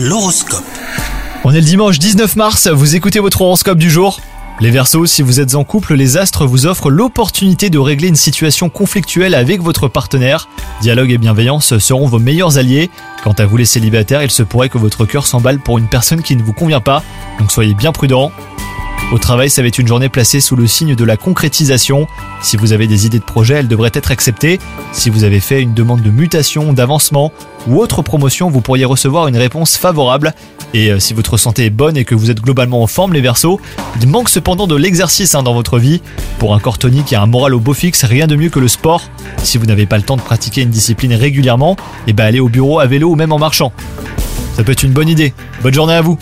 L'horoscope. On est le dimanche 19 mars, vous écoutez votre horoscope du jour les Verseaux, si vous êtes en couple, les astres vous offrent l'opportunité de régler une situation conflictuelle avec votre partenaire. Dialogue et bienveillance seront vos meilleurs alliés. Quant à vous les célibataires, il se pourrait que votre cœur s'emballe pour une personne qui ne vous convient pas, donc soyez bien prudents. Au travail, ça va être une journée placée sous le signe de la concrétisation. Si vous avez des idées de projet, elles devraient être acceptées. Si vous avez fait une demande de mutation, d'avancement ou autre promotion, vous pourriez recevoir une réponse favorable. Et euh, si votre santé est bonne et que vous êtes globalement en forme, les Verseaux, il manque cependant de l'exercice hein, dans votre vie. Pour un corps tonique et un moral au beau fixe, rien de mieux que le sport. Si vous n'avez pas le temps de pratiquer une discipline régulièrement, et eh ben allez au bureau à vélo ou même en marchant. Ça peut être une bonne idée. Bonne journée à vous